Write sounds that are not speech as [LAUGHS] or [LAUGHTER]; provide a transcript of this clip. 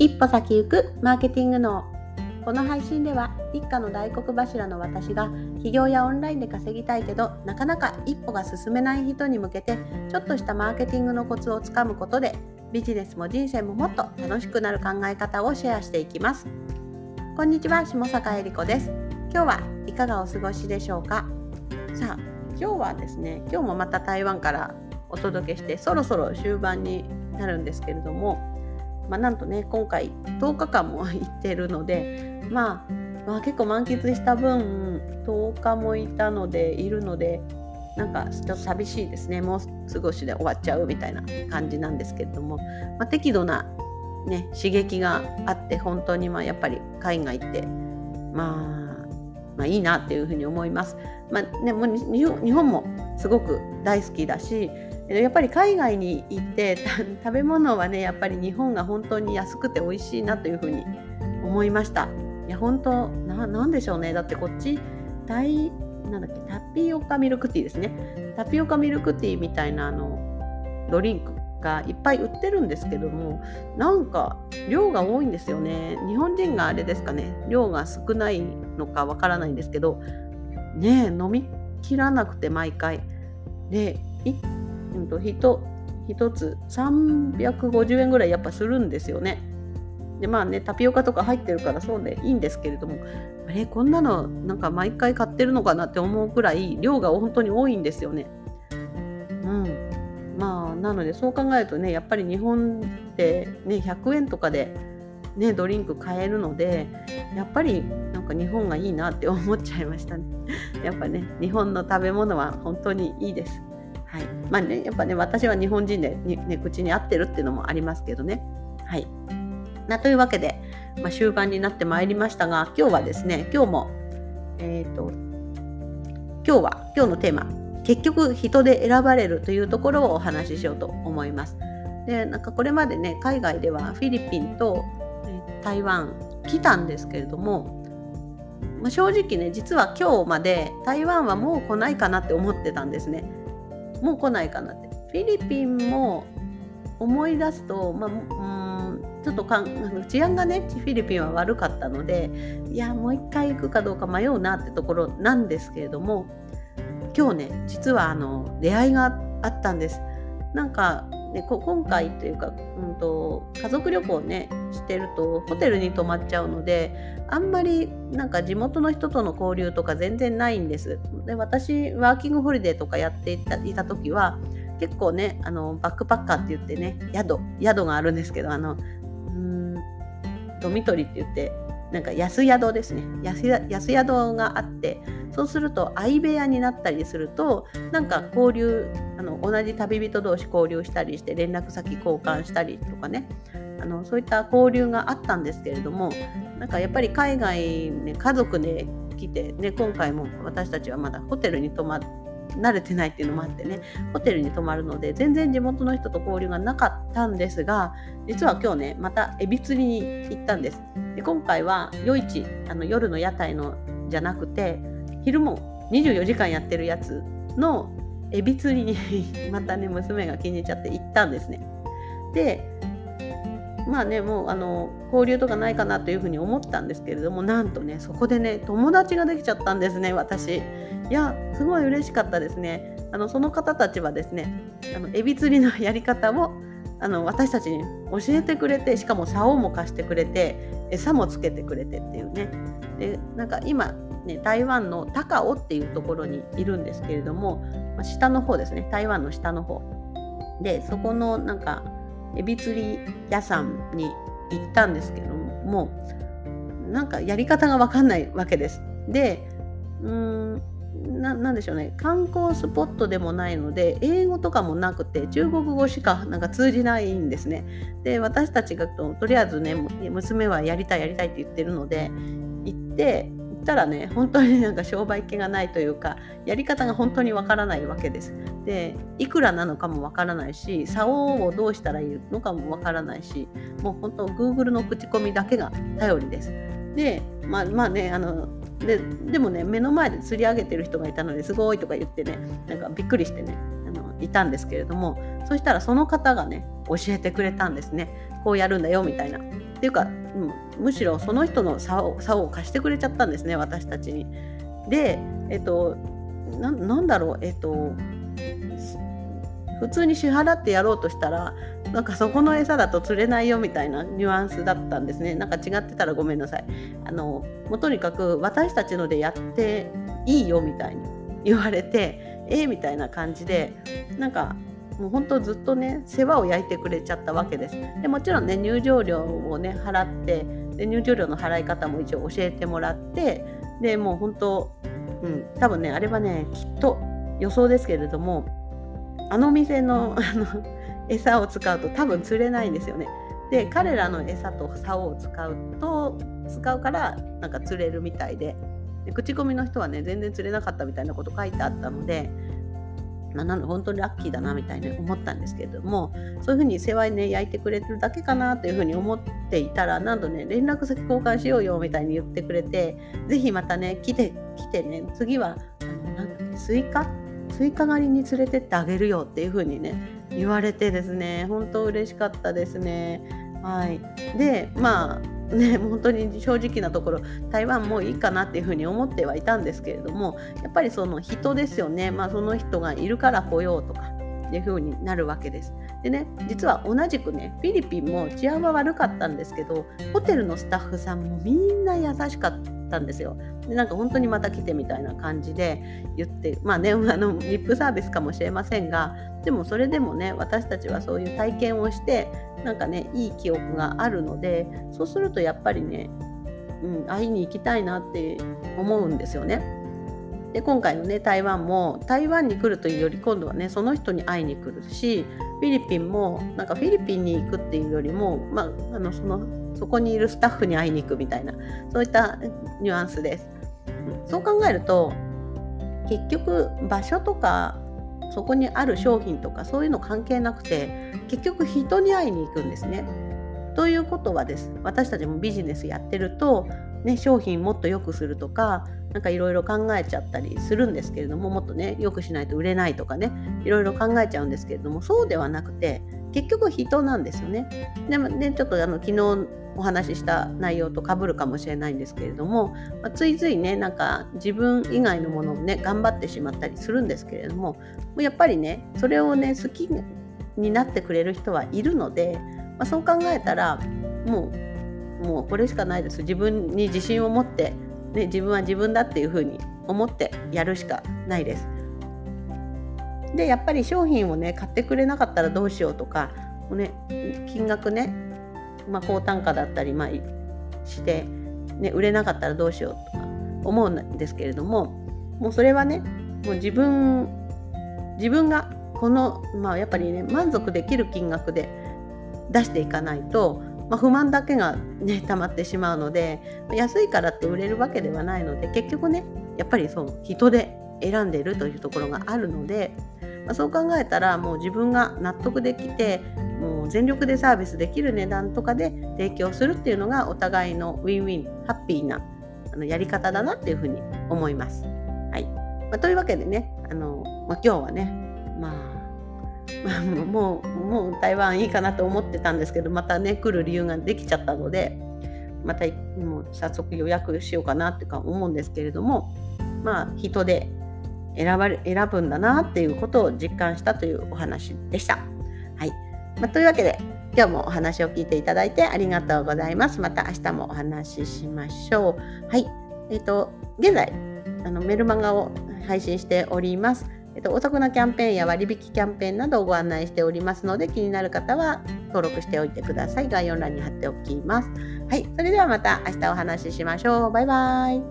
一歩先行くマーケティングのこの配信では一家の大黒柱の私が起業やオンラインで稼ぎたいけどなかなか一歩が進めない人に向けてちょっとしたマーケティングのコツをつかむことでビジネスも人生ももっと楽しくなる考え方をシェアしていきます。こんにちは下坂恵理子です。今日はいかがお過ごしでしょうか？さあ今日はですね今日もまた台湾からお届けしてそろそろ終盤になるんですけれどもまあ、なんとね今回10日間も行ってるので、まあ、まあ結構満喫した分10日もいたのでいるのでなんかちょっと寂しいですねもう少しで終わっちゃうみたいな感じなんですけれども、まあ、適度な、ね、刺激があって本当にまあやっぱり海外ってまあまあいいなっていうふうに思います。まあね、もう日本もすごく大好きだしやっぱり海外に行って [LAUGHS] 食べ物はねやっぱり日本が本当に安くて美味しいなというふうに思いました。いや本当なんでしょうね。だってこっち大なんだっけタピオカミルクティーですね。タピオカミルクティーみたいなあのドリンクがいっぱい売ってるんですけどもなんか量が多いんですよね。日本人があれですかね。量が少ないのかわからないんですけどね飲みきらなくて毎回。でうんと、1, つ350円ぐらいやっぱするんですよね。でまあねタピオカとか入ってるからそうでいいんですけれどもあれこんなのなんか毎回買ってるのかなって思うくらい量が本当に多いんですよね。うんまあなのでそう考えるとねやっぱり日本ってね100円とかでねドリンク買えるのでやっぱりなんか日本がいいなって思っちゃいましたね。やっぱね日本の食べ物は本当にいいです。はいまあね、やっぱね私は日本人でに、ね、口に合ってるっていうのもありますけどね。はいなというわけで、まあ、終盤になってまいりましたが今日はですね今日も、えーと、今日は今日のテーマ結局人で選ばれるというところをお話ししようと思います。でなんかこれまでね海外ではフィリピンと台湾来たんですけれども、まあ、正直ね実は今日まで台湾はもう来ないかなって思ってたんですね。もう来ないかなってフィリピンも思い出すと、まあ、うんちょっとかん治安がねフィリピンは悪かったのでいやもう一回行くかどうか迷うなってところなんですけれども今日ね実はあの出会いがあったんです。なんかね、今回というか、うんと、家族旅行ねしてるとホテルに泊まっちゃうのであんまりなんか地元の人との交流とか全然ないんです。で私ワーキングホリデーとかやっていたいた時は結構ねあのバックパッカーって言ってね宿宿があるんですけどあのうんドミトリって言ってなんか安宿ですね。安宿があってそうすると相部屋になったりするとなんか交流あの同じ旅人同士交流したりして連絡先交換したりとかね。あのそういった交流があったんですけれどもなんかやっぱり海外、ね、家族で来て、ね、今回も私たちはまだホテルに泊まって慣れてないっていうのもあってねホテルに泊まるので全然地元の人と交流がなかったんですが実は今日ねまたエビ釣りに行ったんです。で今回は夜市あの夜の屋台のじゃなくて昼も24時間やってるやつのエビ釣りに [LAUGHS] またね娘が気に入っちゃって行ったんですね。でまあねもうあの交流とかないかなというふうに思ったんですけれどもなんとねそこでね友達ができちゃったんですね私。いやすごい嬉しかったですね。あのその方たちはですねあのエビ釣りのやり方をあの私たちに教えてくれてしかも竿も貸してくれて餌もつけてくれてっていうね。でなんか今ね、台湾の高尾っていうところにいるんですけれども、まあ、下の方ですね。台湾の下の方。でそこのなんかエビ釣り屋さんに行ったんですけどもなんかやり方が分かんないわけです。でうーんなんでしょうね観光スポットでもないので英語とかもなくて中国語しかなんか通じないんですね。で私たちがととりあえずね娘はやりたいやりたいって言ってるので行って行ったらね本当になんか商売気がないというかやり方が本当にわからないわけです。でいくらなのかもわからないし竿をどうしたらいいのかもわからないしもう本当 Google の口コミだけが頼りです。でまあまあねあのででもね目の前で釣り上げてる人がいたのですごいとか言ってねなんかびっくりしてねあのいたんですけれどもそしたらその方がね教えてくれたんですねこうやるんだよみたいな。っていうか、うん、むしろその人の差をを貸してくれちゃったんですね私たちに。でえっとなんだろうえっと普通に支払ってやろうとしたらなんかそこの餌だと釣れないよみたいなニュアンスだったんですね。なんか違ってたらごめんなさい。あのもうとにかく私たちのでやっていいよみたいに言われてえー、みたいな感じでなんかもう本当ずっとね世話を焼いてくれちゃったわけです。でもちろんね入場料をね払ってで入場料の払い方も一応教えてもらってでもう本当うん多分ねあれはねきっと予想ですけれどもあの店のあの餌を使うと多分釣れないんですよね。で彼らの餌と竿を使うと使うからなんか釣れるみたいでで口コミの人はね全然釣れなかったみたいなこと書いてあったので、まあ、なの本当にラッキーだなみたいに思ったんですけれどもそういうふうに世話にね焼いてくれてるだけかなというふうに思っていたらなんとね連絡先交換しようよみたいに言ってくれて是非またね来て来てね次はあのなんだっけスイカスイカ狩りに連れてってあげるよっていう風にね言われてですね本当嬉しかったですね。はい、でまあね本当に正直なところ台湾もいいかなっていうふうに思ってはいたんですけれどもやっぱりその人ですよね、まあ、その人がいるから来ようとかっていう風になるわけです。でね実は同じくねフィリピンも治安は悪かったんですけどホテルのスタッフさんもみんな優しかったたんですよ。でなんか本当にまた来てみたいな感じで言ってまあねあのリップサービスかもしれませんがでもそれでもね私たちはそういう体験をしてなんかねいい記憶があるのでそうするとやっぱりね、うん、会いに行きたいなって思うんですよね。で今回のね台湾も台湾に来るというより今度はねその人に会いに来るしフィリピンもなんかフィリピンに行くっていうよりも、まあ、あのそのそこにいるスタッフに会いに行くみたいなそういったニュアンスです。そう考えると結局場所とかそこにある商品とかそういうの関係なくて結局人に会いに行くんですね。ということはです私たちもビジネスやってると、ね、商品もっと良くするとか何かいろいろ考えちゃったりするんですけれどももっとね良くしないと売れないとかねいろいろ考えちゃうんですけれどもそうではなくて結局人なんですよね。でもねちょっとあの昨日お話しした内容とかぶるかもしれないんですけれども、まあ、ついついねなんか自分以外のものをね頑張ってしまったりするんですけれどもやっぱりねそれをね好きになってくれる人はいるので、まあ、そう考えたらもうもうこれしかないです自分に自信を持って、ね、自分は自分だっていうふうに思ってやるしかないです。でやっぱり商品をね買ってくれなかったらどうしようとか、ね、金額ね、まあ、高単価だったり、まあ、して、ね、売れなかったらどうしようとか思うんですけれどももうそれはねもう自分自分がこの、まあ、やっぱりね満足できる金額で出していかないと、まあ、不満だけがね溜まってしまうので安いからって売れるわけではないので結局ねやっぱりそう人で選んでるというところがあるのでまあ、そう考えたらもう自分が納得できてもう全力でサービスできる値段とかで提供するっていうのがお互いのウィンウィンハッピーなあのやり方だなっていうふうに思います。はいまあ、というわけでねあの、まあ、今日はね、[LAUGHS] もうもう台湾いいかなと思ってたんですけどまたね来る理由ができちゃったのでまたもう早速予約しようかなってか思うんですけれどもまあ人で選ばれ選ぶんだなっていうことを実感したというお話でした。はいまあ、というわけで今日もお話を聞いていただいてありがとうございます。また明日もお話ししましょう。はい。えっ、ー、と、現在、あのメルマガを配信しております。えっ、と、お得なキャンペーンや割引キャンペーンなどをご案内しておりますので、気になる方は登録しておいてください。概要欄に貼っておきます。はい。それではまた明日お話ししましょう。バイバイ。